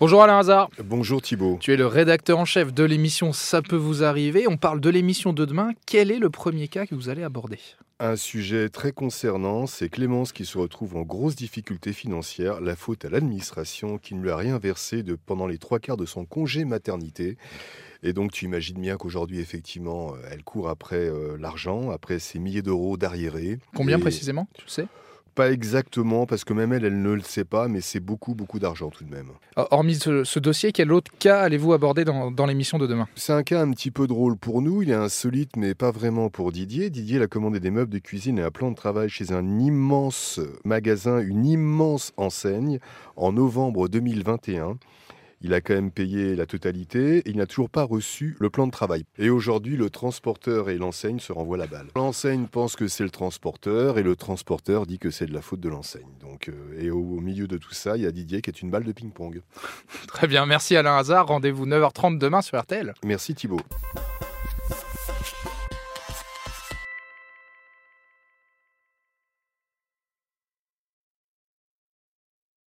Bonjour Alain Hazard. Bonjour Thibault. Tu es le rédacteur en chef de l'émission Ça peut vous arriver. On parle de l'émission de demain. Quel est le premier cas que vous allez aborder? Un sujet très concernant, c'est Clémence qui se retrouve en grosse difficulté financière, la faute à l'administration qui ne lui a rien versé de, pendant les trois quarts de son congé maternité. Et donc tu imagines bien qu'aujourd'hui, effectivement, euh, elle court après euh, l'argent, après ses milliers d'euros d'arriérés. Combien Et précisément? Tu le sais? Pas exactement, parce que même elle, elle ne le sait pas, mais c'est beaucoup, beaucoup d'argent tout de même. Hormis ce, ce dossier, quel autre cas allez-vous aborder dans, dans l'émission de demain? C'est un cas un petit peu drôle pour nous, il est insolite mais pas vraiment pour Didier. Didier il a commandé des meubles de cuisine et un plan de travail chez un immense magasin, une immense enseigne en novembre 2021. Il a quand même payé la totalité et il n'a toujours pas reçu le plan de travail. Et aujourd'hui, le transporteur et l'enseigne se renvoient la balle. L'enseigne pense que c'est le transporteur et le transporteur dit que c'est de la faute de l'enseigne. Donc, euh, et au, au milieu de tout ça, il y a Didier qui est une balle de ping-pong. Très bien, merci Alain Hazard. Rendez-vous 9h30 demain sur RTL. Merci Thibault.